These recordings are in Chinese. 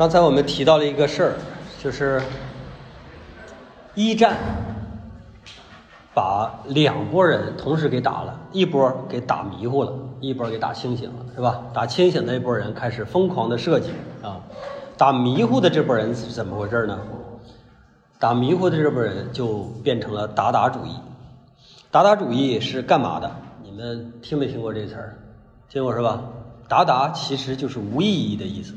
刚才我们提到了一个事儿，就是一战把两拨人同时给打了，一波给打迷糊了，一波给打清醒了，是吧？打清醒那一波人开始疯狂的设计啊，打迷糊的这波人是怎么回事呢？打迷糊的这波人就变成了打打主义。打打主义是干嘛的？你们听没听过这词儿？听过是吧？打打其实就是无意义的意思。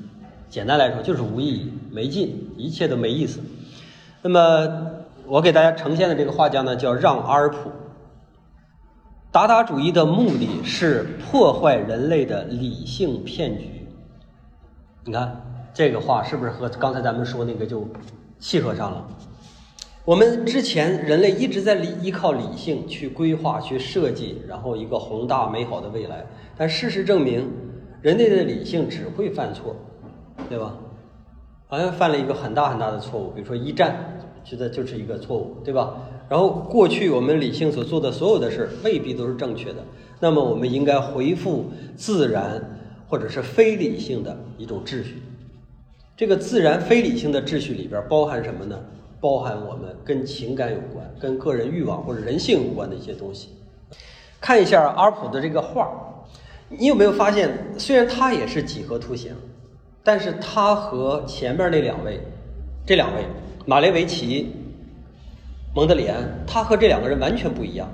简单来说就是无意义、没劲，一切都没意思。那么我给大家呈现的这个画家呢，叫让阿尔普。达达主义的目的是破坏人类的理性骗局。你看这个画是不是和刚才咱们说那个就契合上了？我们之前人类一直在依依靠理性去规划、去设计，然后一个宏大美好的未来。但事实证明，人类的理性只会犯错。对吧？好像犯了一个很大很大的错误，比如说一战，觉得就是一个错误，对吧？然后过去我们理性所做的所有的事未必都是正确的，那么我们应该回复自然或者是非理性的一种秩序。这个自然非理性的秩序里边包含什么呢？包含我们跟情感有关、跟个人欲望或者人性有关的一些东西。看一下阿普的这个画，你有没有发现，虽然它也是几何图形？但是他和前面那两位，这两位马列维奇、蒙德里安，他和这两个人完全不一样。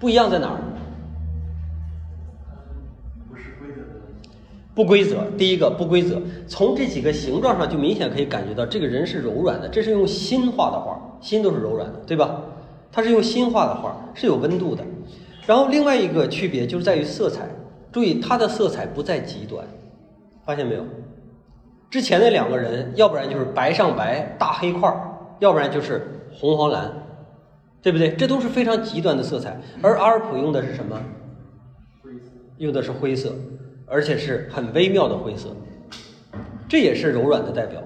不一样在哪儿？不是规则。不规则。第一个不规则，从这几个形状上就明显可以感觉到这个人是柔软的。这是用心画的画，心都是柔软的，对吧？他是用心画的画，是有温度的。然后另外一个区别就是在于色彩，注意它的色彩不在极端。发现没有？之前那两个人，要不然就是白上白大黑块儿，要不然就是红黄蓝，对不对？这都是非常极端的色彩。而阿尔普用的是什么？用的是灰色，而且是很微妙的灰色，这也是柔软的代表。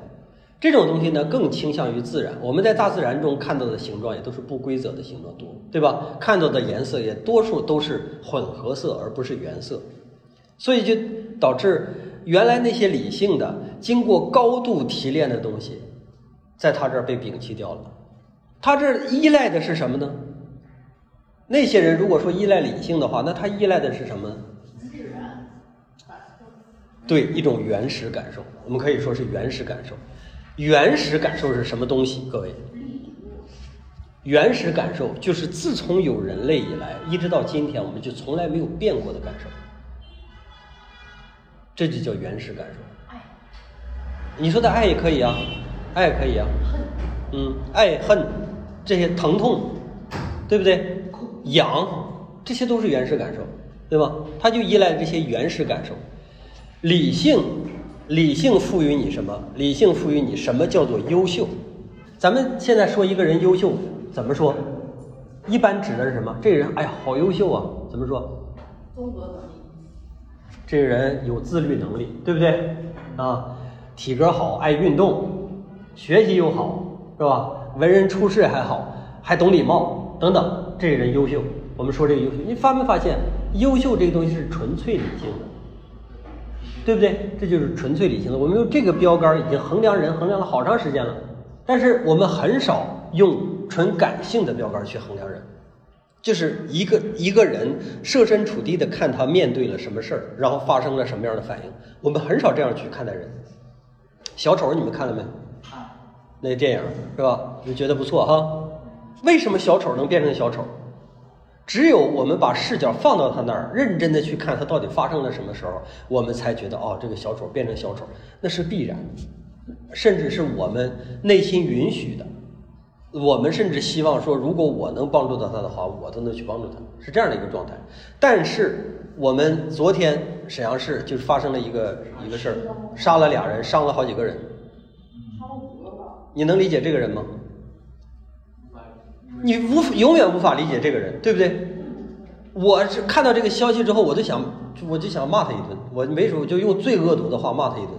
这种东西呢，更倾向于自然。我们在大自然中看到的形状也都是不规则的形状多，对吧？看到的颜色也多数都是混合色，而不是原色，所以就导致。原来那些理性的、经过高度提炼的东西，在他这儿被摒弃掉了。他这依赖的是什么呢？那些人如果说依赖理性的话，那他依赖的是什么？自然。对，一种原始感受，我们可以说是原始感受。原始感受是什么东西？各位，原始感受就是自从有人类以来，一直到今天，我们就从来没有变过的感受。这就叫原始感受。爱，你说的爱也可以啊，爱也可以啊。恨嗯，爱恨这些疼痛，对不对？痒，这些都是原始感受，对吧？它就依赖这些原始感受。理性，理性赋予你什么？理性赋予你什么叫做优秀？咱们现在说一个人优秀，怎么说？一般指的是什么？这个人，哎呀，好优秀啊！怎么说？综合能力。这个人有自律能力，对不对？啊，体格好，爱运动，学习又好，是吧？为人处事还好，还懂礼貌，等等。这个人优秀，我们说这个优秀，你发没发现，优秀这个东西是纯粹理性的，对不对？这就是纯粹理性的。我们用这个标杆已经衡量人衡量了好长时间了，但是我们很少用纯感性的标杆去衡量人。就是一个一个人设身处地的看他面对了什么事儿，然后发生了什么样的反应。我们很少这样去看待人。小丑你们看了没？看。那电影是吧？你觉得不错哈。为什么小丑能变成小丑？只有我们把视角放到他那儿，认真的去看他到底发生了什么时候，我们才觉得哦，这个小丑变成小丑那是必然，甚至是我们内心允许的。我们甚至希望说，如果我能帮助到他的话，我都能去帮助他，是这样的一个状态。但是我们昨天沈阳市就发生了一个一个事儿，杀了俩人，伤了好几个人。你能理解这个人吗？你无永远无法理解这个人，对不对？我是看到这个消息之后，我就想，我就想骂他一顿。我没说就用最恶毒的话骂他一顿，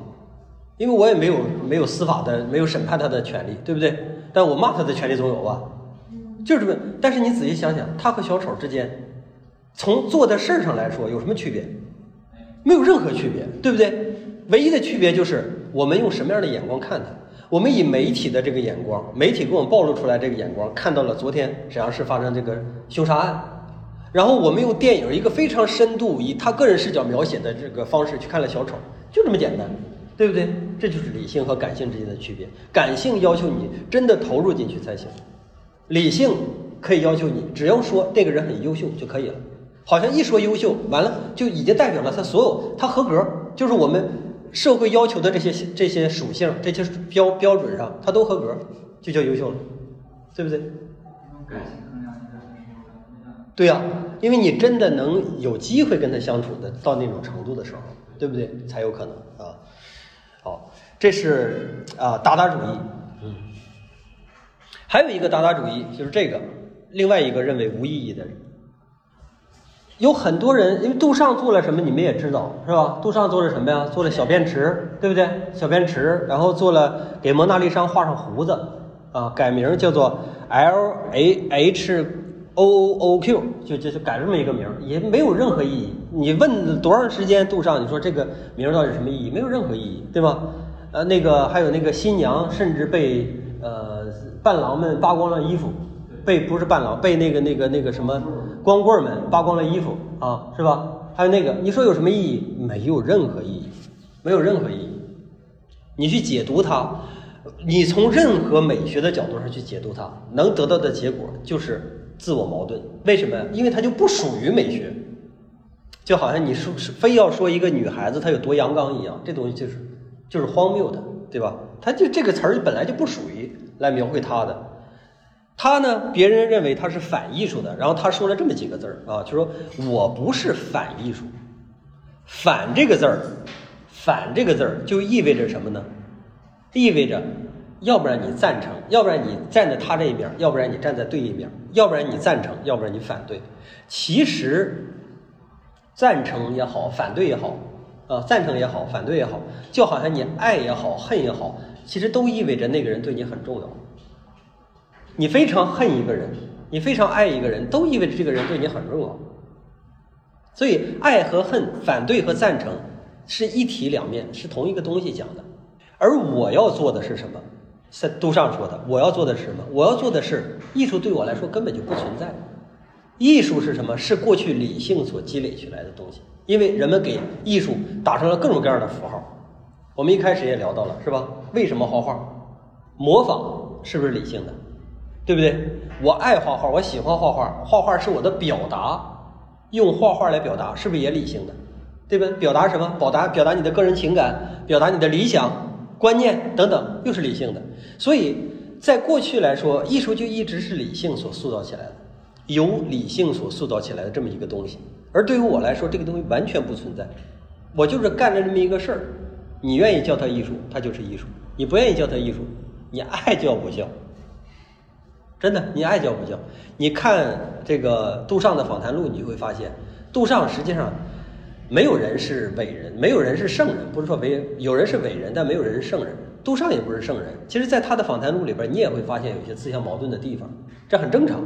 因为我也没有没有司法的，没有审判他的权利，对不对？但我骂他的权利总有吧，就是这么。但是你仔细想想，他和小丑之间，从做的事儿上来说有什么区别？没有任何区别，对不对？唯一的区别就是我们用什么样的眼光看他。我们以媒体的这个眼光，媒体给我们暴露出来这个眼光，看到了昨天沈阳市发生这个凶杀案，然后我们用电影一个非常深度，以他个人视角描写的这个方式去看了小丑，就这么简单，对不对？这就是理性和感性之间的区别。感性要求你真的投入进去才行，理性可以要求你只要说这个人很优秀就可以了。好像一说优秀，完了就已经代表了他所有他合格，就是我们社会要求的这些这些属性、这些标标准上，他都合格，就叫优秀了，对不对？对呀、因为你真的能有机会跟他相处的到那种程度的时候，对不对？才有可能啊。好，这是啊达达主义，嗯，还有一个达达主义就是这个，另外一个认为无意义的人。有很多人，因为杜尚做了什么，你们也知道，是吧？杜尚做了什么呀？做了小便池，对不对？小便池，然后做了给蒙娜丽莎画上胡子，啊，改名叫做 L A H O O O Q，就就就改这么一个名儿，也没有任何意义。你问多长时间杜尚，你说这个名儿到底是什么意义？没有任何意义，对吧？呃，那个还有那个新娘，甚至被呃伴郎们扒光了衣服，被不是伴郎，被那个那个那个什么光棍们扒光了衣服啊，是吧？还有那个，你说有什么意义？没有任何意义，没有任何意义。你去解读它，你从任何美学的角度上去解读它，能得到的结果就是自我矛盾。为什么？因为它就不属于美学，就好像你说是非要说一个女孩子她有多阳刚一样，这东西就是就是荒谬的，对吧？它就这个词儿本来就不属于来描绘她的。他呢，别人认为他是反艺术的，然后他说了这么几个字儿啊，就说我不是反艺术。反这个字儿，反这个字儿就意味着什么呢？意味着，要不然你赞成，要不然你站在他这一边，要不然你站在对一边，要不然你赞成，要不然你反对。其实，赞成也好，反对也好，啊，赞成也好，反对也好，就好像你爱也好，恨也好，其实都意味着那个人对你很重要。你非常恨一个人，你非常爱一个人，都意味着这个人对你很重要。所以，爱和恨、反对和赞成是一体两面，是同一个东西讲的。而我要做的是什么？在杜尚说的，我要做的是什么？我要做的是，艺术对我来说根本就不存在。艺术是什么？是过去理性所积累起来的东西。因为人们给艺术打上了各种各样的符号。我们一开始也聊到了，是吧？为什么画画？模仿是不是理性的？对不对？我爱画画，我喜欢画画，画画是我的表达，用画画来表达，是不是也理性的？对吧？表达什么？表达表达你的个人情感，表达你的理想、观念等等，又是理性的。所以在过去来说，艺术就一直是理性所塑造起来的，由理性所塑造起来的这么一个东西。而对于我来说，这个东西完全不存在，我就是干了这么一个事儿。你愿意叫它艺术，它就是艺术；你不愿意叫它艺术，你爱叫不叫。真的，你爱叫不叫？你看这个杜尚的访谈录，你就会发现，杜尚实际上没有人是伟人，没有人是圣人。不是说伟，有人是伟人，但没有人是圣人。杜尚也不是圣人。其实，在他的访谈录里边，你也会发现有些自相矛盾的地方，这很正常。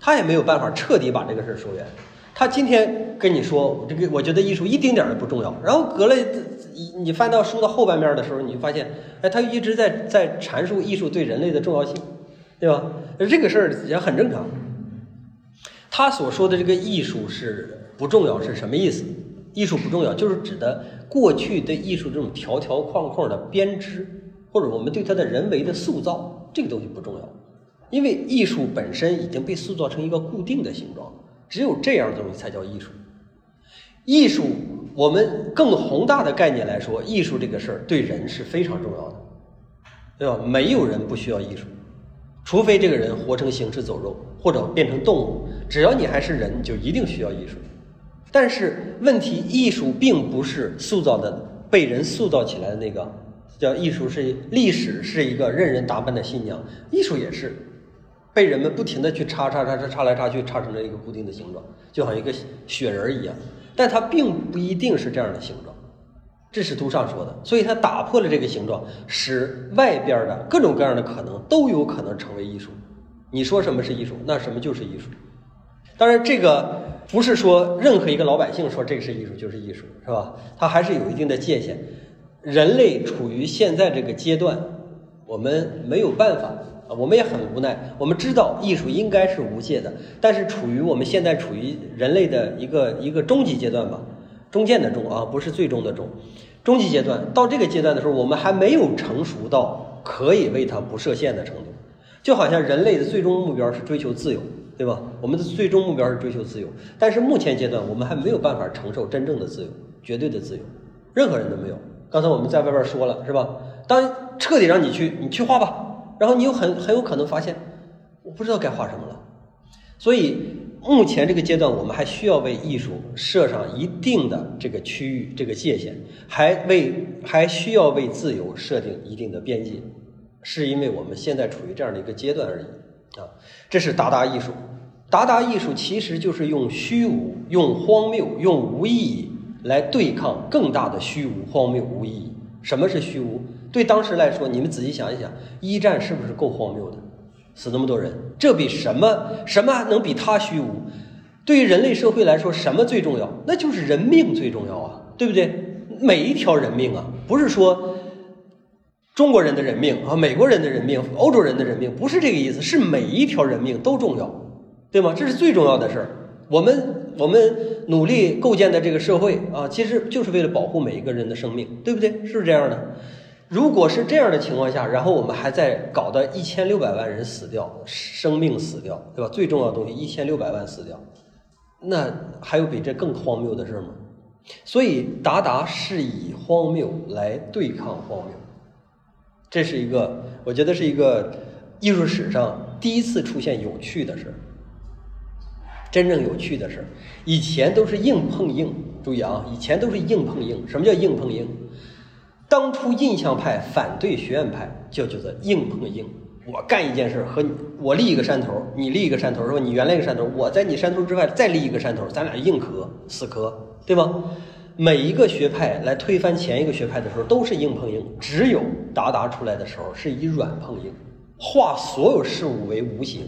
他也没有办法彻底把这个事儿说圆。他今天跟你说这个，我觉得艺术一丁点儿都不重要。然后隔了你你翻到书的后半面的时候，你就发现，哎，他一直在在阐述艺术对人类的重要性。对吧？这个事儿也很正常。他所说的这个艺术是不重要是什么意思？艺术不重要，就是指的过去对艺术这种条条框框的编织，或者我们对它的人为的塑造，这个东西不重要，因为艺术本身已经被塑造成一个固定的形状，只有这样的东西才叫艺术。艺术，我们更宏大的概念来说，艺术这个事儿对人是非常重要的，对吧？没有人不需要艺术。除非这个人活成行尸走肉，或者变成动物，只要你还是人，就一定需要艺术。但是问题，艺术并不是塑造的被人塑造起来的那个叫艺术，是历史是一个任人打扮的新娘，艺术也是被人们不停的去插插插插插来插去，插成了一个固定的形状，就好像一个雪人一样。但它并不一定是这样的形状。这是杜尚说的，所以他打破了这个形状，使外边的各种各样的可能都有可能成为艺术。你说什么是艺术，那什么就是艺术。当然，这个不是说任何一个老百姓说这个是艺术就是艺术，是吧？它还是有一定的界限。人类处于现在这个阶段，我们没有办法啊，我们也很无奈。我们知道艺术应该是无界的，但是处于我们现在处于人类的一个一个终极阶段吧，中间的中啊，不是最终的终，终极阶段。到这个阶段的时候，我们还没有成熟到可以为它不设限的程度。就好像人类的最终目标是追求自由，对吧？我们的最终目标是追求自由，但是目前阶段我们还没有办法承受真正的自由，绝对的自由，任何人都没有。刚才我们在外边说了，是吧？当彻底让你去，你去画吧，然后你有很很有可能发现，我不知道该画什么了。所以目前这个阶段，我们还需要为艺术设上一定的这个区域、这个界限，还为还需要为自由设定一定的边界。是因为我们现在处于这样的一个阶段而已啊，这是达达艺术。达达艺术其实就是用虚无、用荒谬、用无意义来对抗更大的虚无、荒谬、无意义。什么是虚无？对当时来说，你们仔细想一想，一战是不是够荒谬的？死那么多人，这比什么什么能比他虚无？对于人类社会来说，什么最重要？那就是人命最重要啊，对不对？每一条人命啊，不是说。中国人的人命啊，美国人的人命，欧洲人的人命，不是这个意思，是每一条人命都重要，对吗？这是最重要的事儿。我们我们努力构建的这个社会啊，其实就是为了保护每一个人的生命，对不对？是不是这样的？如果是这样的情况下，然后我们还在搞的一千六百万人死掉，生命死掉，对吧？最重要的东西一千六百万死掉，那还有比这更荒谬的事吗？所以达达是以荒谬来对抗荒谬。这是一个，我觉得是一个艺术史上第一次出现有趣的事，真正有趣的事。以前都是硬碰硬，注意啊，以前都是硬碰硬。什么叫硬碰硬？当初印象派反对学院派，就叫做硬碰硬。我干一件事和你，我立一个山头，你立一个山头，说你原来一个山头，我在你山头之外再立一个山头，咱俩硬磕，死磕，对吗？每一个学派来推翻前一个学派的时候，都是硬碰硬。只有达达出来的时候，是以软碰硬，化所有事物为无形。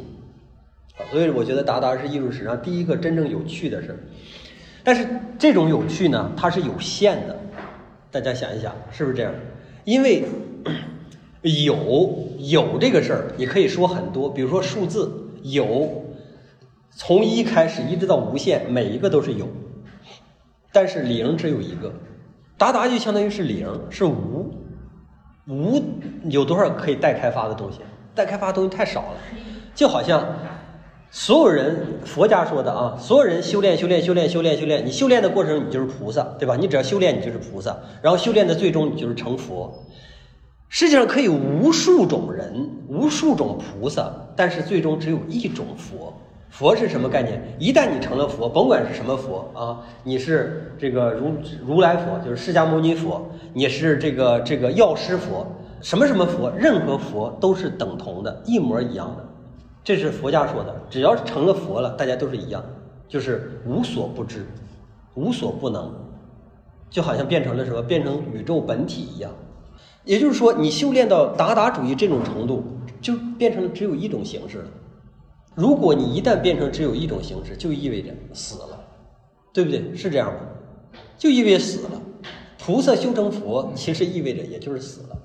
所以我觉得达达是艺术史上第一个真正有趣的事儿。但是这种有趣呢，它是有限的。大家想一想，是不是这样？因为有有这个事儿，你可以说很多，比如说数字有，从一开始一直到无限，每一个都是有。但是零只有一个，达达就相当于是零，是无，无有多少可以待开发的东西？待开发的东西太少了，就好像所有人佛家说的啊，所有人修炼修炼修炼修炼修炼，你修炼的过程你就是菩萨，对吧？你只要修炼你就是菩萨，然后修炼的最终你就是成佛。世界上可以无数种人，无数种菩萨，但是最终只有一种佛。佛是什么概念？一旦你成了佛，甭管是什么佛啊，你是这个如如来佛，就是释迦牟尼佛，你是这个这个药师佛，什么什么佛，任何佛都是等同的，一模一样的。这是佛家说的，只要是成了佛了，大家都是一样，就是无所不知，无所不能，就好像变成了什么，变成宇宙本体一样。也就是说，你修炼到达达主义这种程度，就变成了只有一种形式了。如果你一旦变成只有一种形式，就意味着死了，对不对？是这样吗？就意味着死了。菩萨修成佛，其实意味着也就是死了，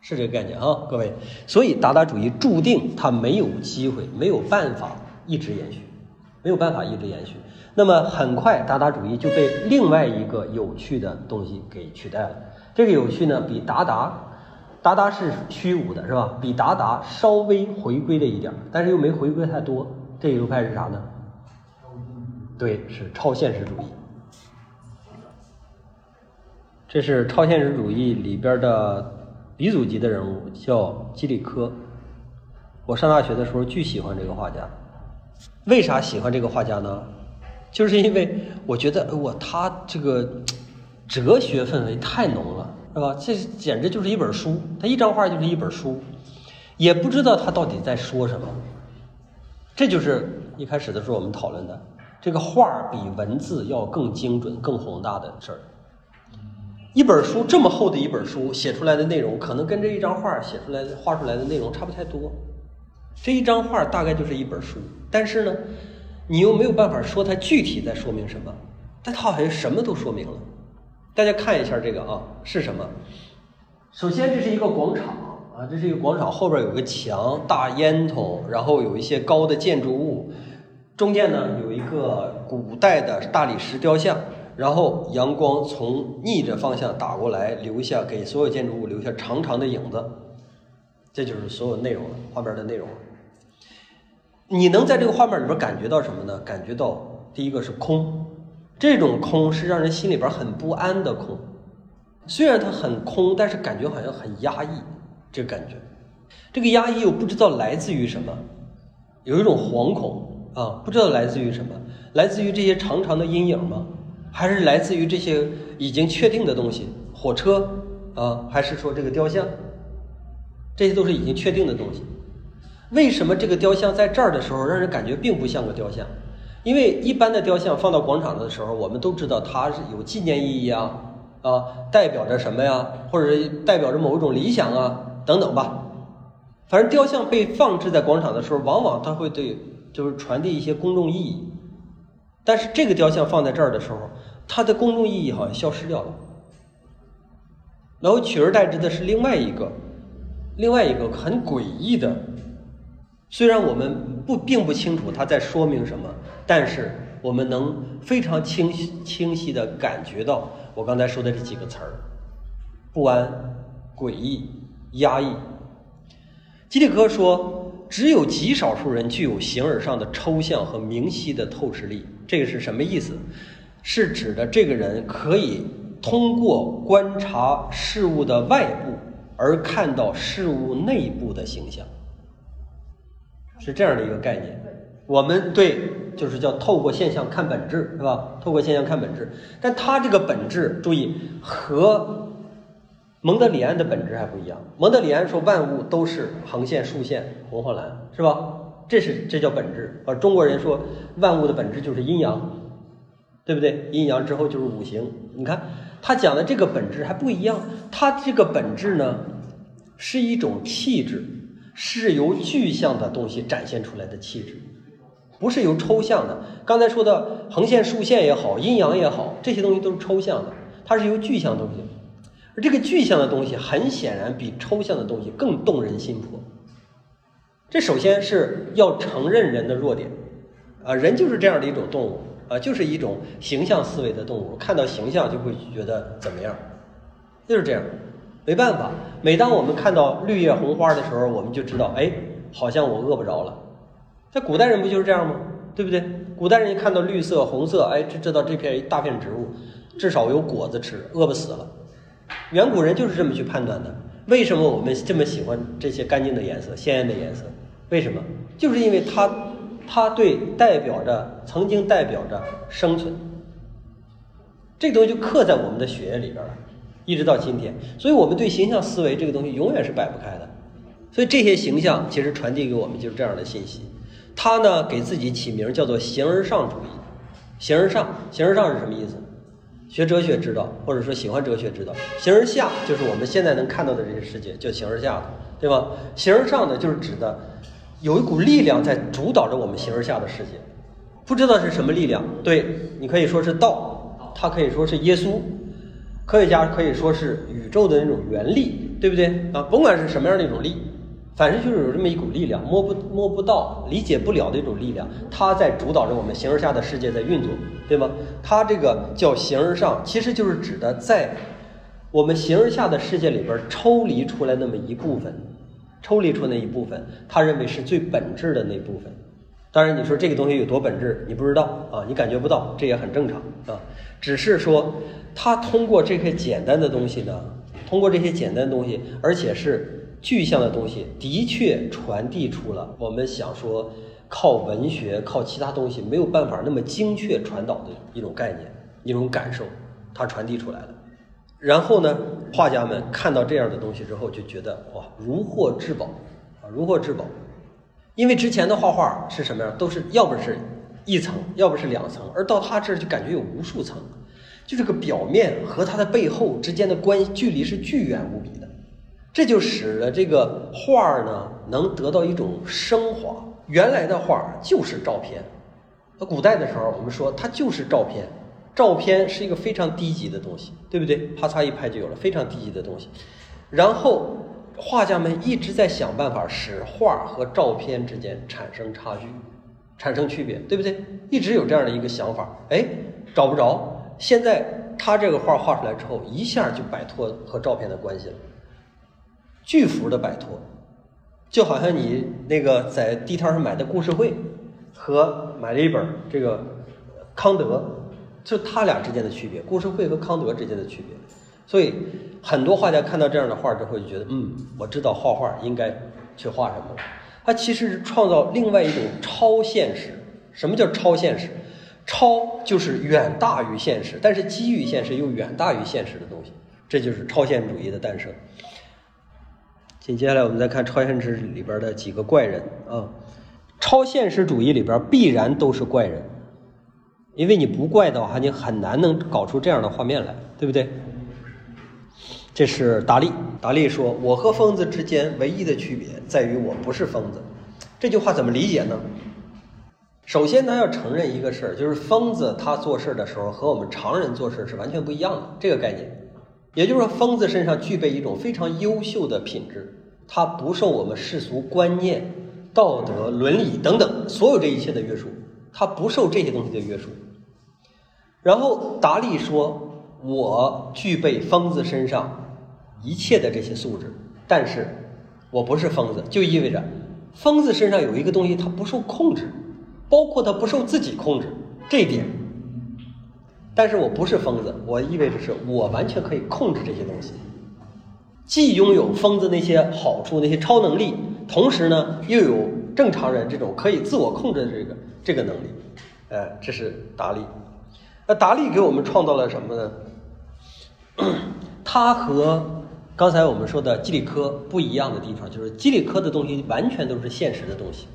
是这个概念啊，各位。所以达达主义注定它没有机会，没有办法一直延续，没有办法一直延续。那么很快，达达主义就被另外一个有趣的东西给取代了。这个有趣呢，比达达。达达是虚无的，是吧？比达达稍微回归了一点，但是又没回归太多。这一流派是啥呢？对，是超现实主义。这是超现实主义里边的鼻祖级的人物，叫基里科。我上大学的时候巨喜欢这个画家。为啥喜欢这个画家呢？就是因为我觉得我他这个哲学氛围太浓了。是吧？这简直就是一本书，他一张画就是一本书，也不知道他到底在说什么。这就是一开始的时候我们讨论的，这个画比文字要更精准、更宏大的事儿。一本书这么厚的一本书写出来的内容，可能跟这一张画写出来的、画出来的内容差不太多。这一张画大概就是一本书，但是呢，你又没有办法说它具体在说明什么，但它好像什么都说明了。大家看一下这个啊，是什么？首先，这是一个广场啊，这是一个广场，后边有个墙、大烟筒，然后有一些高的建筑物，中间呢有一个古代的大理石雕像，然后阳光从逆着方向打过来，留下给所有建筑物留下长长的影子，这就是所有内容了，画面的内容。你能在这个画面里边感觉到什么呢？感觉到第一个是空，这种空是让人心里边很不安的空。虽然它很空，但是感觉好像很压抑，这个感觉，这个压抑又不知道来自于什么，有一种惶恐啊，不知道来自于什么，来自于这些长长的阴影吗？还是来自于这些已经确定的东西，火车啊，还是说这个雕像？这些都是已经确定的东西。为什么这个雕像在这儿的时候让人感觉并不像个雕像？因为一般的雕像放到广场的时候，我们都知道它是有纪念意义啊，啊，代表着什么呀？或者代表着某一种理想啊，等等吧。反正雕像被放置在广场的时候，往往它会对就是传递一些公众意义。但是这个雕像放在这儿的时候，它的公众意义好像消失掉了，然后取而代之的是另外一个，另外一个很诡异的。虽然我们不并不清楚它在说明什么，但是我们能非常清晰清晰的感觉到我刚才说的这几个词儿：不安、诡异、压抑。基里科说，只有极少数人具有形而上的抽象和明晰的透视力。这个是什么意思？是指的这个人可以通过观察事物的外部，而看到事物内部的形象。是这样的一个概念，我们对就是叫透过现象看本质，是吧？透过现象看本质，但它这个本质，注意和蒙德里安的本质还不一样。蒙德里安说万物都是横线、竖线、红黄蓝，是吧？这是这叫本质。而中国人说万物的本质就是阴阳，对不对？阴阳之后就是五行。你看他讲的这个本质还不一样，他这个本质呢是一种气质。是由具象的东西展现出来的气质，不是由抽象的。刚才说的横线、竖线也好，阴阳也好，这些东西都是抽象的，它是由具象的东西。而这个具象的东西，很显然比抽象的东西更动人心魄。这首先是要承认人的弱点，啊，人就是这样的一种动物，啊，就是一种形象思维的动物，看到形象就会觉得怎么样，就是这样。没办法，每当我们看到绿叶红花的时候，我们就知道，哎，好像我饿不着了。在古代人不就是这样吗？对不对？古代人一看到绿色、红色，哎，就知道这片一大片植物，至少有果子吃，饿不死了。远古人就是这么去判断的。为什么我们这么喜欢这些干净的颜色、鲜艳的颜色？为什么？就是因为它，它对代表着曾经代表着生存，这东西就刻在我们的血液里边了。一直到今天，所以我们对形象思维这个东西永远是摆不开的。所以这些形象其实传递给我们就是这样的信息。他呢给自己起名叫做形而上主义。形而上，形而上是什么意思？学哲学知道，或者说喜欢哲学知道。形而下就是我们现在能看到的这些世界，叫形而下的，对吧？形而上呢，就是指的有一股力量在主导着我们形而下的世界，不知道是什么力量。对你可以说是道，它可以说是耶稣。科学家可以说是宇宙的那种原力，对不对啊？甭管是什么样的一种力，反正就是有这么一股力量，摸不摸不到、理解不了的一种力量，它在主导着我们形而下的世界在运作，对吗？它这个叫形而上，其实就是指的在我们形而下的世界里边抽离出来那么一部分，抽离出那一部分，他认为是最本质的那部分。当然，你说这个东西有多本质，你不知道啊，你感觉不到，这也很正常啊。只是说。他通过这些简单的东西呢，通过这些简单的东西，而且是具象的东西，的确传递出了我们想说靠文学、靠其他东西没有办法那么精确传导的一种概念、一种感受，它传递出来了。然后呢，画家们看到这样的东西之后，就觉得哇，如获至宝啊，如获至宝。因为之前的画画是什么样，都是要不是一层，要不是两层，而到他这儿就感觉有无数层。就这个表面和它的背后之间的关系距离是巨远无比的，这就使得这个画儿呢能得到一种升华。原来的画儿就是照片，那古代的时候我们说它就是照片，照片是一个非常低级的东西，对不对？啪嚓一拍就有了，非常低级的东西。然后画家们一直在想办法使画和照片之间产生差距，产生区别，对不对？一直有这样的一个想法，哎，找不着。现在他这个画画出来之后，一下就摆脱和照片的关系了，巨幅的摆脱，就好像你那个在地摊上买的故事会和买了一本这个康德，就他俩之间的区别，故事会和康德之间的区别。所以很多画家看到这样的画之后，就觉得，嗯，我知道画画应该去画什么了。他其实是创造另外一种超现实。什么叫超现实？超就是远大于现实，但是基于现实又远大于现实的东西，这就是超现实主义的诞生。紧接下来我们再看超现实里边的几个怪人啊，超现实主义里边必然都是怪人，因为你不怪的话，你很难能搞出这样的画面来，对不对？这是达利，达利说：“我和疯子之间唯一的区别在于我不是疯子。”这句话怎么理解呢？首先，他要承认一个事儿，就是疯子他做事的时候和我们常人做事是完全不一样的这个概念。也就是说，疯子身上具备一种非常优秀的品质，他不受我们世俗观念、道德、伦理等等所有这一切的约束，他不受这些东西的约束。然后达利说：“我具备疯子身上一切的这些素质，但是我不是疯子，就意味着疯子身上有一个东西，他不受控制，包括他不受自己控制这一点。”但是我不是疯子，我意味着是我完全可以控制这些东西，既拥有疯子那些好处、那些超能力，同时呢又有正常人这种可以自我控制的这个这个能力。呃，这是达利。那达利给我们创造了什么呢？他和刚才我们说的基里科不一样的地方，就是基里科的东西完全都是现实的东西，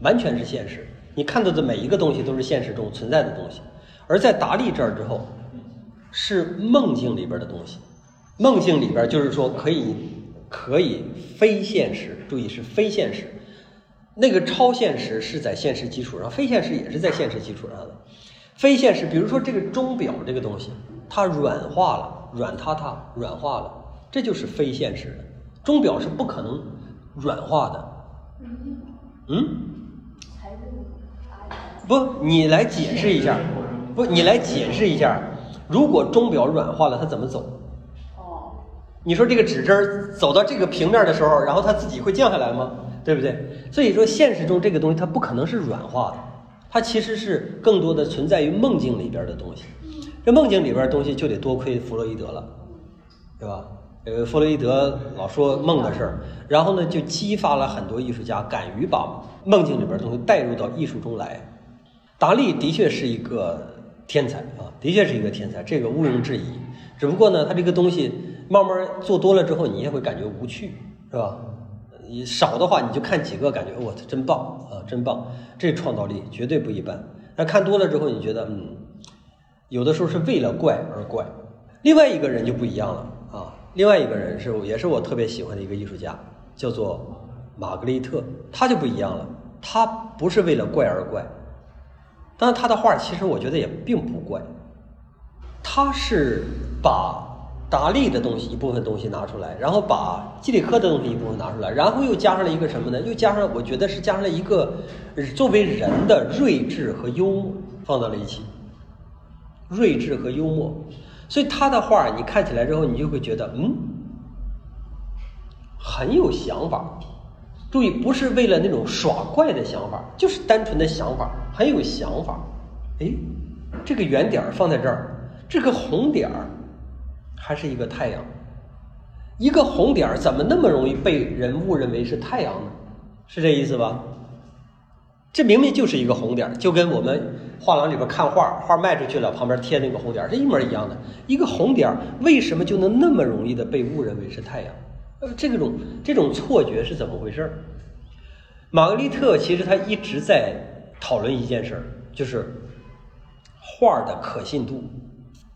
完全是现实，你看到的每一个东西都是现实中存在的东西。而在达利这儿之后，是梦境里边的东西。梦境里边就是说可以可以非现实，注意是非现实。那个超现实是在现实基础上，非现实也是在现实基础上的。非现实，比如说这个钟表这个东西，它软化了，软塌塌，软化了，这就是非现实的。钟表是不可能软化的。嗯？不，你来解释一下。不，你来解释一下，如果钟表软化了，它怎么走？哦，你说这个指针走到这个平面的时候，然后它自己会降下来吗？对不对？所以说，现实中这个东西它不可能是软化的，它其实是更多的存在于梦境里边的东西。这梦境里边的东西就得多亏弗洛伊德了，对吧？呃，弗洛伊德老说梦的事儿，然后呢，就激发了很多艺术家敢于把梦境里边的东西带入到艺术中来。达利的确是一个。天才啊，的确是一个天才，这个毋庸置疑。只不过呢，他这个东西慢慢做多了之后，你也会感觉无趣，是吧？你少的话，你就看几个，感觉哇，真棒啊，真棒！这创造力绝对不一般。那看多了之后，你觉得嗯，有的时候是为了怪而怪。另外一个人就不一样了啊，另外一个人是也是我特别喜欢的一个艺术家，叫做玛格丽特，他就不一样了，他不是为了怪而怪。当然，他的画其实我觉得也并不怪，他是把达利的东西一部分东西拿出来，然后把基里克的东西一部分拿出来，然后又加上了一个什么呢？又加上我觉得是加上了一个作为人的睿智和幽默放到了一起，睿智和幽默，所以他的画你看起来之后，你就会觉得嗯，很有想法。注意，不是为了那种耍怪的想法，就是单纯的想法，很有想法。哎，这个圆点放在这儿，这个红点儿还是一个太阳。一个红点儿怎么那么容易被人误认为是太阳呢？是这意思吧？这明明就是一个红点儿，就跟我们画廊里边看画，画卖出去了，旁边贴那个红点儿是一模一样的。一个红点儿为什么就能那么容易的被误认为是太阳？呃，这种这种错觉是怎么回事儿？玛格丽特其实他一直在讨论一件事儿，就是画的可信度。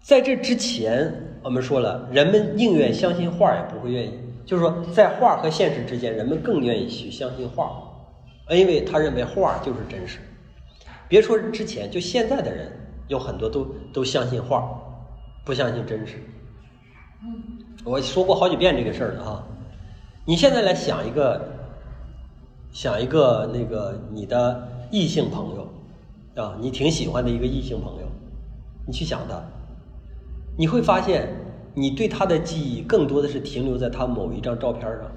在这之前，我们说了，人们宁愿相信画，也不会愿意，就是说，在画和现实之间，人们更愿意去相信画，因为他认为画就是真实。别说之前，就现在的人，有很多都都相信画，不相信真实。我说过好几遍这个事儿了啊。你现在来想一个，想一个那个你的异性朋友啊，你挺喜欢的一个异性朋友，你去想他，你会发现你对他的记忆更多的是停留在他某一张照片上，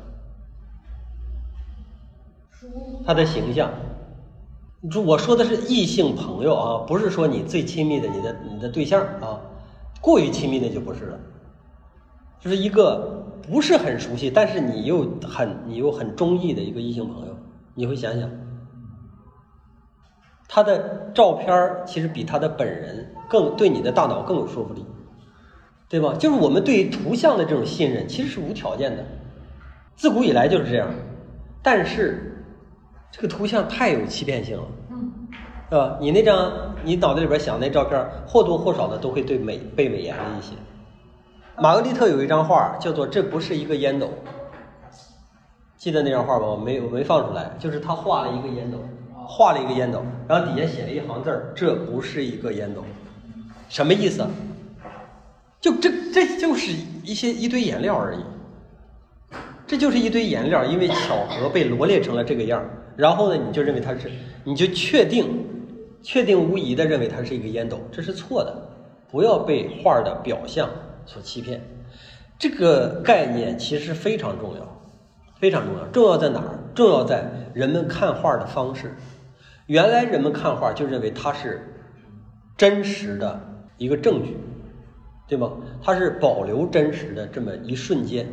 他的形象。就我说的是异性朋友啊，不是说你最亲密的你的你的对象啊，过于亲密的就不是了，就是一个不是很熟悉，但是你又很你又很中意的一个异性朋友，你会想想，他的照片其实比他的本人更对你的大脑更有说服力，对吧？就是我们对于图像的这种信任其实是无条件的，自古以来就是这样，但是。这个图像太有欺骗性了，嗯，是吧？你那张你脑袋里边想那照片，或多或少的都会对美被美颜了一些。玛格丽特有一张画叫做《这不是一个烟斗》，记得那张画吧？我没我没放出来，就是他画了一个烟斗，画了一个烟斗，然后底下写了一行字儿：“这不是一个烟斗。”什么意思？就这这就是一些一堆颜料而已，这就是一堆颜料，因为巧合被罗列成了这个样儿。然后呢，你就认为它是，你就确定、确定无疑的认为它是一个烟斗，这是错的。不要被画的表象所欺骗。这个概念其实非常重要，非常重要。重要在哪儿？重要在人们看画的方式。原来人们看画就认为它是真实的一个证据，对吗？它是保留真实的这么一瞬间，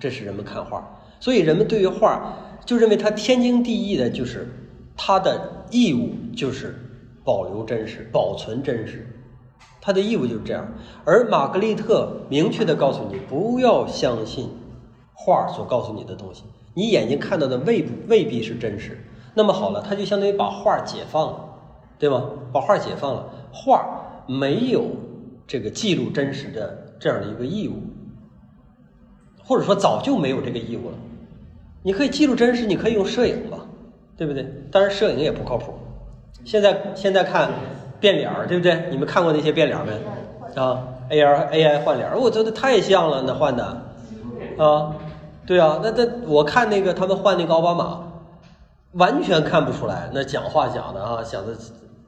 这是人们看画。所以人们对于画。就认为它天经地义的，就是它的义务就是保留真实、保存真实，它的义务就是这样。而玛格丽特明确的告诉你，不要相信画所告诉你的东西，你眼睛看到的未未必是真实。那么好了，他就相当于把画解放了，对吗？把画解放了，画没有这个记录真实的这样的一个义务，或者说早就没有这个义务了。你可以记录真实，你可以用摄影吧，对不对？当然，摄影也不靠谱。现在现在看变脸儿，对不对？你们看过那些变脸没？啊，A R A I 换脸，我觉得太像了，那换的啊，对啊，那那我看那个他们换那个奥巴马，完全看不出来，那讲话讲的啊，讲的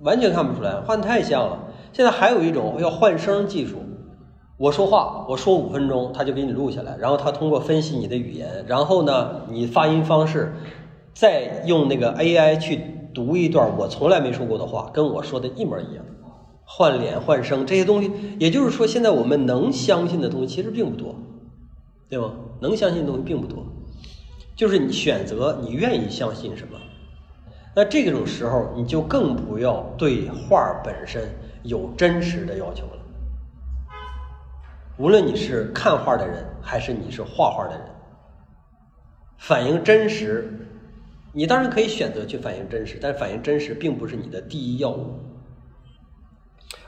完全看不出来，换的太像了。现在还有一种要换声技术。我说话，我说五分钟，他就给你录下来，然后他通过分析你的语言，然后呢，你发音方式，再用那个 AI 去读一段我从来没说过的话，跟我说的一模一样，换脸换声这些东西，也就是说，现在我们能相信的东西其实并不多，对吗？能相信的东西并不多，就是你选择你愿意相信什么，那这种时候你就更不要对画本身有真实的要求了。无论你是看画的人，还是你是画画的人，反映真实，你当然可以选择去反映真实，但反映真实并不是你的第一要务。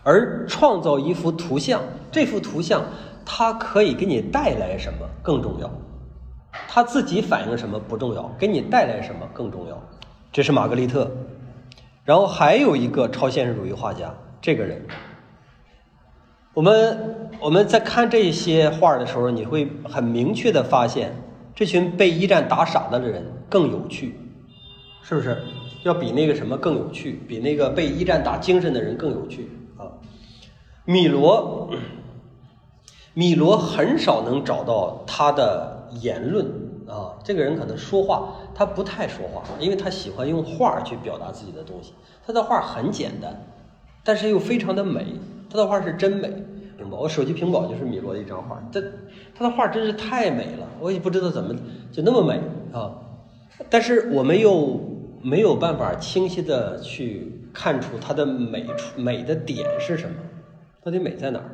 而创造一幅图像，这幅图像它可以给你带来什么更重要，它自己反映什么不重要，给你带来什么更重要。这是玛格丽特，然后还有一个超现实主义画家，这个人。我们我们在看这些画的时候，你会很明确的发现，这群被一战打傻的人更有趣，是不是？要比那个什么更有趣，比那个被一战打精神的人更有趣啊！米罗，米罗很少能找到他的言论啊，这个人可能说话他不太说话，因为他喜欢用画去表达自己的东西。他的画很简单，但是又非常的美。他的画是真美，屏保我手机屏保就是米罗的一张画，他他的画真是太美了，我也不知道怎么就那么美啊！但是我们又没有办法清晰的去看出它的美处美的点是什么，到底美在哪儿？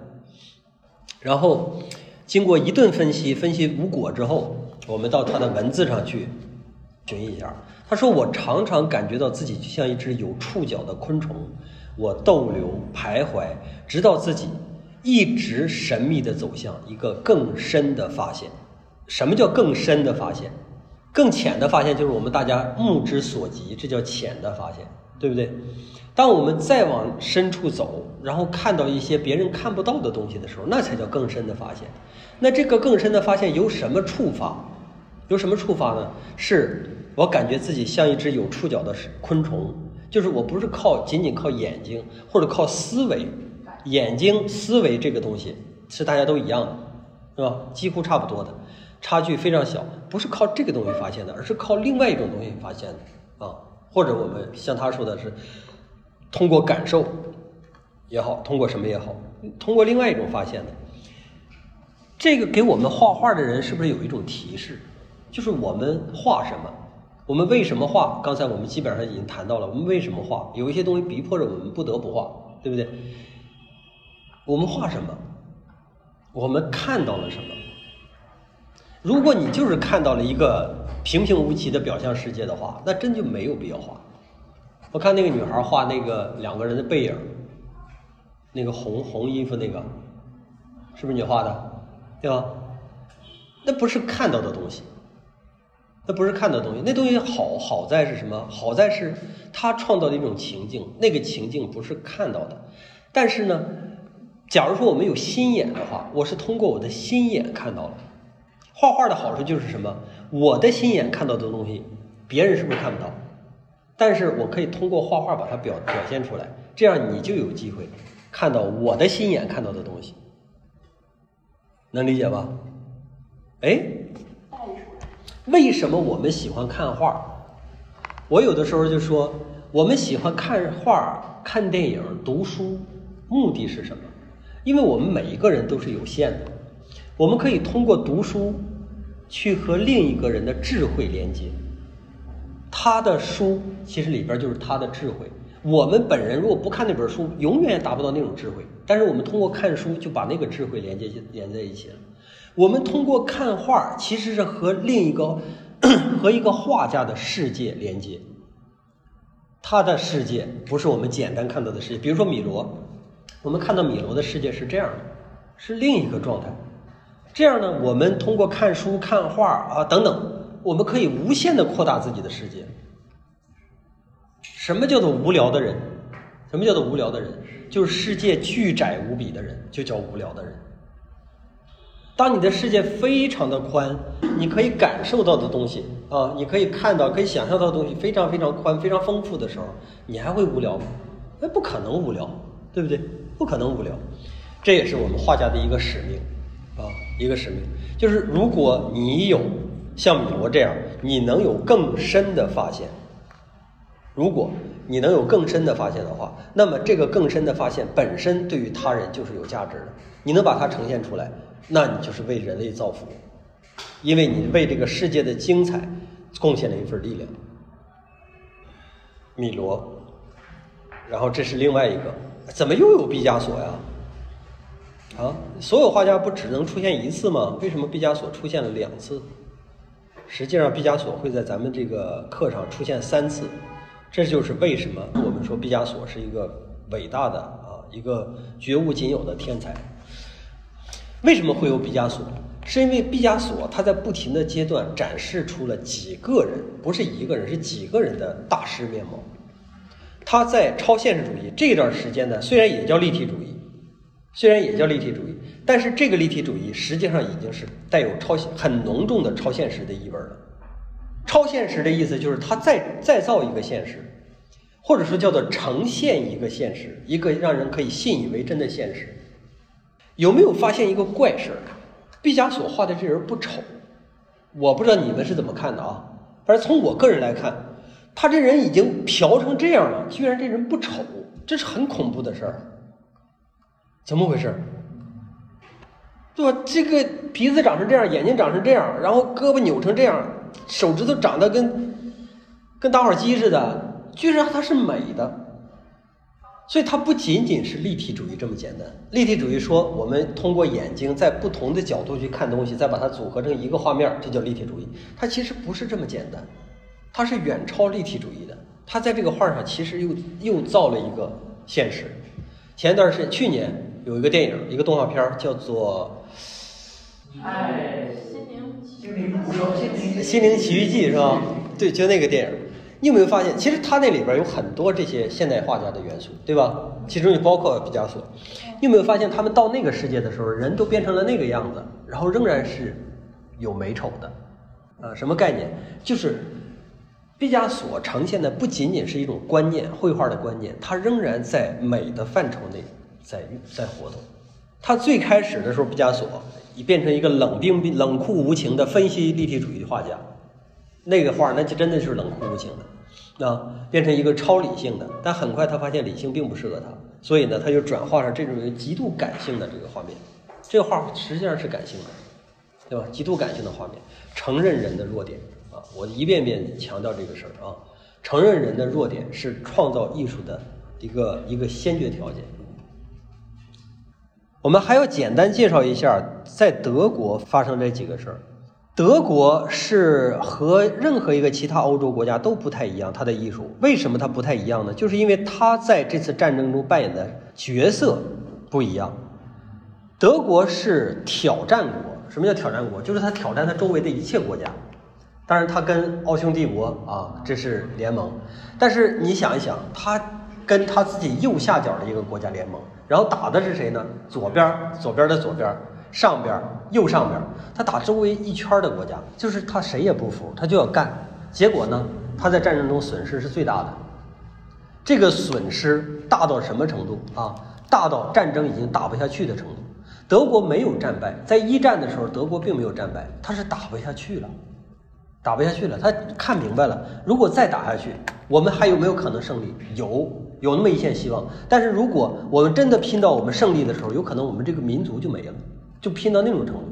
然后经过一顿分析，分析无果之后，我们到他的文字上去寻一下。他说：“我常常感觉到自己就像一只有触角的昆虫。”我逗留徘徊，直到自己一直神秘的走向一个更深的发现。什么叫更深的发现？更浅的发现就是我们大家目之所及，这叫浅的发现，对不对？当我们再往深处走，然后看到一些别人看不到的东西的时候，那才叫更深的发现。那这个更深的发现由什么触发？由什么触发呢？是我感觉自己像一只有触角的昆虫，就是我不是靠仅仅靠眼睛或者靠思维，眼睛思维这个东西是大家都一样的，是吧？几乎差不多的，差距非常小，不是靠这个东西发现的，而是靠另外一种东西发现的啊。或者我们像他说的是通过感受也好，通过什么也好，通过另外一种发现的。这个给我们画画的人是不是有一种提示？就是我们画什么，我们为什么画？刚才我们基本上已经谈到了，我们为什么画？有一些东西逼迫着我们不得不画，对不对？我们画什么？我们看到了什么？如果你就是看到了一个平平无奇的表象世界的话，那真就没有必要画。我看那个女孩画那个两个人的背影，那个红红衣服那个，是不是你画的？对吧？那不是看到的东西，那不是看到的东西。那东西好好在是什么？好在是他创造的一种情境，那个情境不是看到的。但是呢，假如说我们有心眼的话，我是通过我的心眼看到了。画画的好处就是什么？我的心眼看到的东西，别人是不是看不到？但是我可以通过画画把它表表现出来，这样你就有机会看到我的心眼看到的东西。能理解吧？哎，为什么我们喜欢看画？我有的时候就说，我们喜欢看画、看电影、读书，目的是什么？因为我们每一个人都是有限的，我们可以通过读书去和另一个人的智慧连接。他的书其实里边就是他的智慧。我们本人如果不看那本书，永远也达不到那种智慧。但是我们通过看书，就把那个智慧连接连在一起了。我们通过看画，其实是和另一个 和一个画家的世界连接。他的世界不是我们简单看到的世界。比如说米罗，我们看到米罗的世界是这样的，是另一个状态。这样呢，我们通过看书、看画啊等等，我们可以无限的扩大自己的世界。什么叫做无聊的人？什么叫做无聊的人？就是世界巨窄无比的人，就叫无聊的人。当你的世界非常的宽，你可以感受到的东西啊，你可以看到、可以想象到的东西非常非常宽、非常丰富的时候，你还会无聊吗？那不可能无聊，对不对？不可能无聊。这也是我们画家的一个使命啊，一个使命，就是如果你有像米罗这样，你能有更深的发现。如果你能有更深的发现的话，那么这个更深的发现本身对于他人就是有价值的。你能把它呈现出来，那你就是为人类造福，因为你为这个世界的精彩贡献了一份力量。米罗，然后这是另外一个，怎么又有毕加索呀？啊，所有画家不只能出现一次吗？为什么毕加索出现了两次？实际上，毕加索会在咱们这个课上出现三次。这就是为什么我们说毕加索是一个伟大的啊，一个绝无仅有的天才。为什么会有毕加索？是因为毕加索他在不停的阶段展示出了几个人，不是一个人，是几个人的大师面貌。他在超现实主义这段时间呢，虽然也叫立体主义，虽然也叫立体主义，但是这个立体主义实际上已经是带有超很浓重的超现实的意味了。超现实的意思就是他再再造一个现实，或者说叫做呈现一个现实，一个让人可以信以为真的现实。有没有发现一个怪事儿？毕加索画的这人不丑，我不知道你们是怎么看的啊。反正从我个人来看，他这人已经嫖成这样了，居然这人不丑，这是很恐怖的事儿。怎么回事？对吧？这个鼻子长成这样，眼睛长成这样，然后胳膊扭成这样，手指头长得跟跟打火机似的，居然它是美的。所以它不仅仅是立体主义这么简单。立体主义说，我们通过眼睛在不同的角度去看东西，再把它组合成一个画面，这叫立体主义。它其实不是这么简单，它是远超立体主义的。它在这个画上其实又又造了一个现实。前一段时间，去年有一个电影，一个动画片叫做《爱心灵心灵《心灵奇遇记》，是吧？对，就那个电影。你有没有发现，其实他那里边有很多这些现代画家的元素，对吧？其中就包括毕加索。你有没有发现，他们到那个世界的时候，人都变成了那个样子，然后仍然是有美丑的，啊，什么概念？就是毕加索呈现的不仅仅是一种观念，绘画的观念，他仍然在美的范畴内在在活动。他最开始的时候，毕加索已变成一个冷冰冷酷无情的分析立体主义画家。那个画那就真的是冷酷无情的，啊，变成一个超理性的。但很快他发现理性并不适合他，所以呢，他就转化成这种极度感性的这个画面。这个画实际上是感性的，对吧？极度感性的画面，承认人的弱点啊！我一遍遍强调这个事儿啊，承认人的弱点是创造艺术的一个一个先决条件。我们还要简单介绍一下在德国发生这几个事儿。德国是和任何一个其他欧洲国家都不太一样，它的艺术为什么它不太一样呢？就是因为它在这次战争中扮演的角色不一样。德国是挑战国，什么叫挑战国？就是它挑战它周围的一切国家。当然，它跟奥匈帝国啊这是联盟，但是你想一想，它跟它自己右下角的一个国家联盟，然后打的是谁呢？左边，左边的左边。上边右上边，他打周围一圈的国家，就是他谁也不服，他就要干。结果呢，他在战争中损失是最大的。这个损失大到什么程度啊？大到战争已经打不下去的程度。德国没有战败，在一战的时候，德国并没有战败，他是打不下去了，打不下去了。他看明白了，如果再打下去，我们还有没有可能胜利？有，有那么一线希望。但是如果我们真的拼到我们胜利的时候，有可能我们这个民族就没了。就拼到那种程度，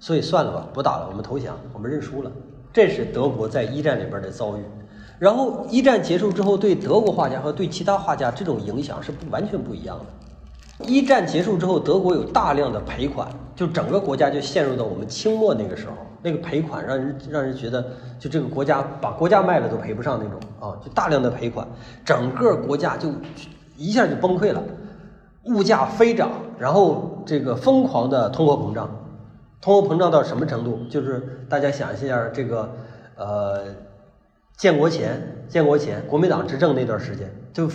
所以算了吧，不打了，我们投降，我们认输了。这是德国在一战里边的遭遇。然后一战结束之后，对德国画家和对其他画家这种影响是不完全不一样的。一战结束之后，德国有大量的赔款，就整个国家就陷入到我们清末那个时候，那个赔款让人让人觉得，就这个国家把国家卖了都赔不上那种啊，就大量的赔款，整个国家就一下就崩溃了。物价飞涨，然后这个疯狂的通货膨胀，通货膨胀到什么程度？就是大家想一下，这个呃，建国前，建国前国民党执政那段时间，就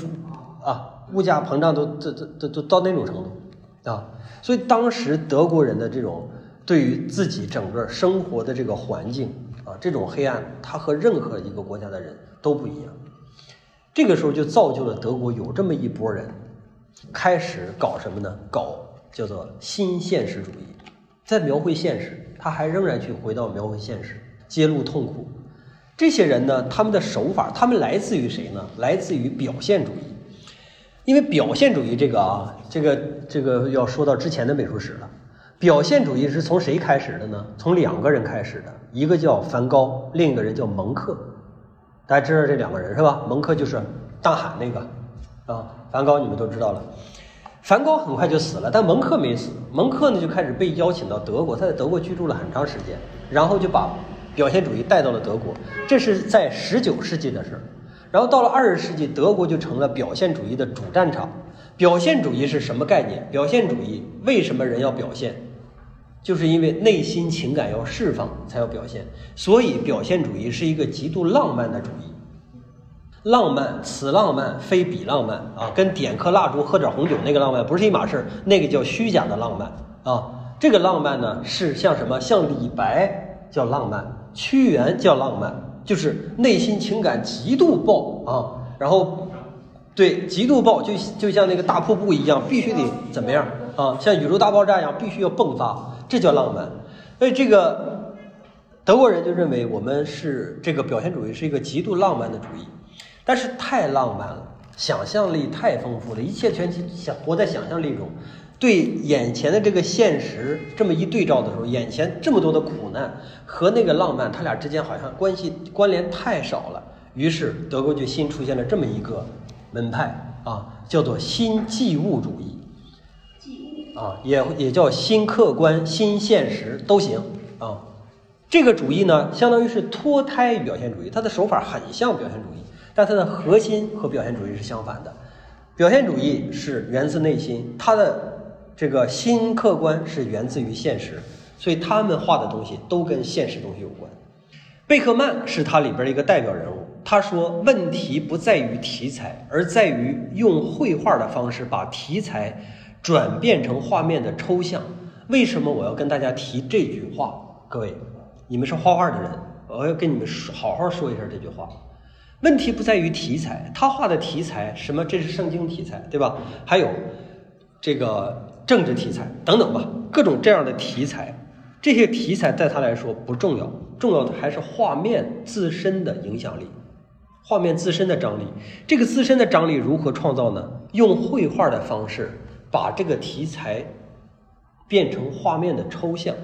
啊，物价膨胀都这这这都到那种程度啊，所以当时德国人的这种对于自己整个生活的这个环境啊，这种黑暗，他和任何一个国家的人都不一样。这个时候就造就了德国有这么一波人。开始搞什么呢？搞叫做新现实主义，在描绘现实，他还仍然去回到描绘现实，揭露痛苦。这些人呢，他们的手法，他们来自于谁呢？来自于表现主义。因为表现主义这个啊，这个这个要说到之前的美术史了。表现主义是从谁开始的呢？从两个人开始的，一个叫梵高，另一个人叫蒙克。大家知道这两个人是吧？蒙克就是大喊那个啊。梵高你们都知道了，梵高很快就死了，但蒙克没死。蒙克呢就开始被邀请到德国，他在德国居住了很长时间，然后就把表现主义带到了德国。这是在十九世纪的事儿。然后到了二十世纪，德国就成了表现主义的主战场。表现主义是什么概念？表现主义为什么人要表现？就是因为内心情感要释放才要表现。所以表现主义是一个极度浪漫的主义。浪漫，此浪漫非彼浪漫啊，跟点颗蜡烛、喝点红酒那个浪漫不是一码事儿，那个叫虚假的浪漫啊。这个浪漫呢，是像什么？像李白叫浪漫，屈原叫浪漫，就是内心情感极度爆啊，然后对极度爆，就就像那个大瀑布一样，必须得怎么样啊？像宇宙大爆炸一样，必须要迸发，这叫浪漫。所以这个德国人就认为我们是这个表现主义是一个极度浪漫的主义。但是太浪漫了，想象力太丰富了，一切全想活在想象力中，对眼前的这个现实这么一对照的时候，眼前这么多的苦难和那个浪漫，他俩之间好像关系关联太少了。于是德国就新出现了这么一个门派啊，叫做新纪物主义，啊，也也叫新客观、新现实都行啊。这个主义呢，相当于是脱胎于表现主义，它的手法很像表现主义。但它的核心和表现主义是相反的，表现主义是源自内心，它的这个新客观是源自于现实，所以他们画的东西都跟现实东西有关。贝克曼是他里边的一个代表人物，他说问题不在于题材，而在于用绘画的方式把题材转变成画面的抽象。为什么我要跟大家提这句话？各位，你们是画画的人，我要跟你们说好好说一下这句话。问题不在于题材，他画的题材什么？这是圣经题材，对吧？还有这个政治题材等等吧，各种这样的题材，这些题材在他来说不重要，重要的还是画面自身的影响力，画面自身的张力。这个自身的张力如何创造呢？用绘画的方式把这个题材变成画面的抽象。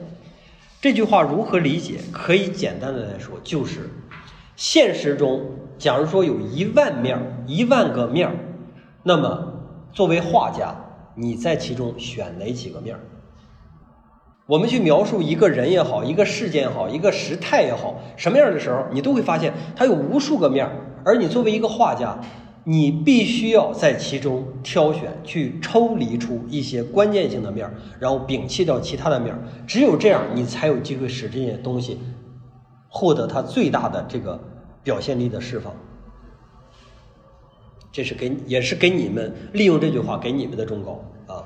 这句话如何理解？可以简单的来说，就是现实中，假如说有一万面儿、一万个面儿，那么作为画家，你在其中选哪几个面儿？我们去描述一个人也好，一个事件也好，一个时态也好，什么样的时候，你都会发现它有无数个面儿。而你作为一个画家，你必须要在其中挑选，去抽离出一些关键性的面儿，然后摒弃掉其他的面儿。只有这样，你才有机会使这些东西获得它最大的这个表现力的释放。这是给也是给你们利用这句话给你们的忠告啊。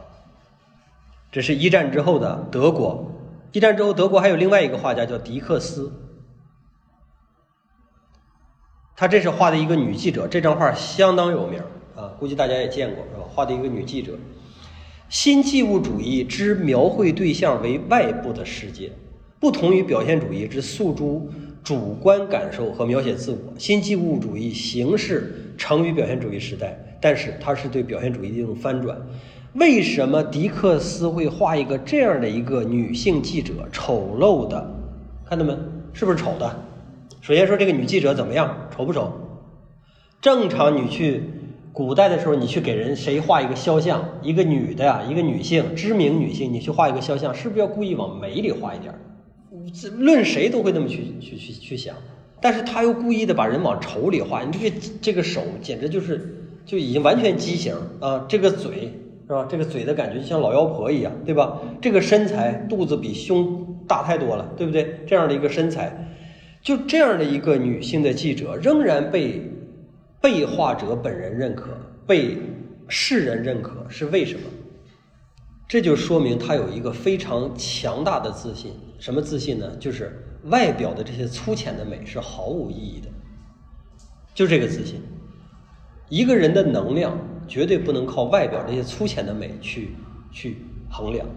这是一战之后的德国，一战之后德国还有另外一个画家叫迪克斯，他这是画的一个女记者，这张画相当有名啊，估计大家也见过是吧？画的一个女记者，新器物主义之描绘对象为外部的世界，不同于表现主义之诉诸主观感受和描写自我。新器物主义形式成于表现主义时代，但是它是对表现主义的一种翻转。为什么狄克斯会画一个这样的一个女性记者，丑陋的？看到没？是不是丑的？首先说这个女记者怎么样，丑不丑？正常你去古代的时候，你去给人谁画一个肖像，一个女的呀，一个女性，知名女性，你去画一个肖像，是不是要故意往美里画一点儿？这论谁都会那么去去去去想，但是他又故意的把人往丑里画，你这个这个手简直就是就已经完全畸形啊！这个嘴是吧？这个嘴的感觉就像老妖婆一样，对吧？这个身材肚子比胸大太多了，对不对？这样的一个身材，就这样的一个女性的记者，仍然被被画者本人认可，被世人认可，是为什么？这就说明他有一个非常强大的自信。什么自信呢？就是外表的这些粗浅的美是毫无意义的，就这个自信。一个人的能量绝对不能靠外表这些粗浅的美去去衡量。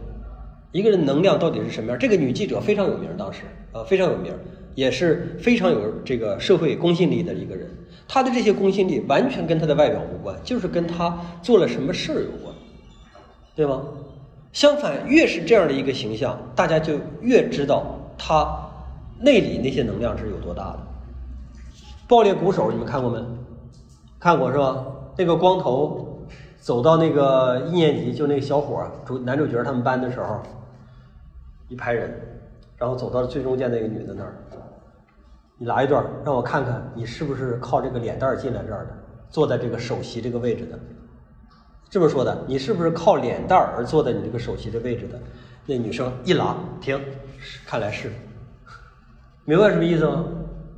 一个人能量到底是什么样？这个女记者非常有名，当时啊非常有名，也是非常有这个社会公信力的一个人。她的这些公信力完全跟她的外表无关，就是跟她做了什么事儿有关，对吗？相反，越是这样的一个形象，大家就越知道他内里那些能量是有多大的。爆裂鼓手你们看过没？看过是吧？那个光头走到那个一年级，就那个小伙主男主角他们班的时候，一排人，然后走到最中间那个女的那儿，你来一段，让我看看你是不是靠这个脸蛋儿进来这儿的，坐在这个首席这个位置的。这么说的，你是不是靠脸蛋儿而坐在你这个首席的位置的？那女生一拉停，看来是，明白什么意思吗？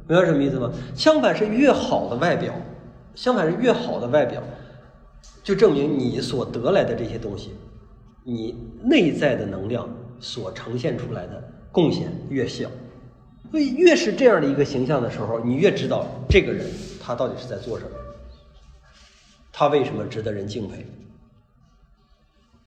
明白什么意思吗？相反是越好的外表，相反是越好的外表，就证明你所得来的这些东西，你内在的能量所呈现出来的贡献越小。所以越是这样的一个形象的时候，你越知道这个人他到底是在做什么，他为什么值得人敬佩。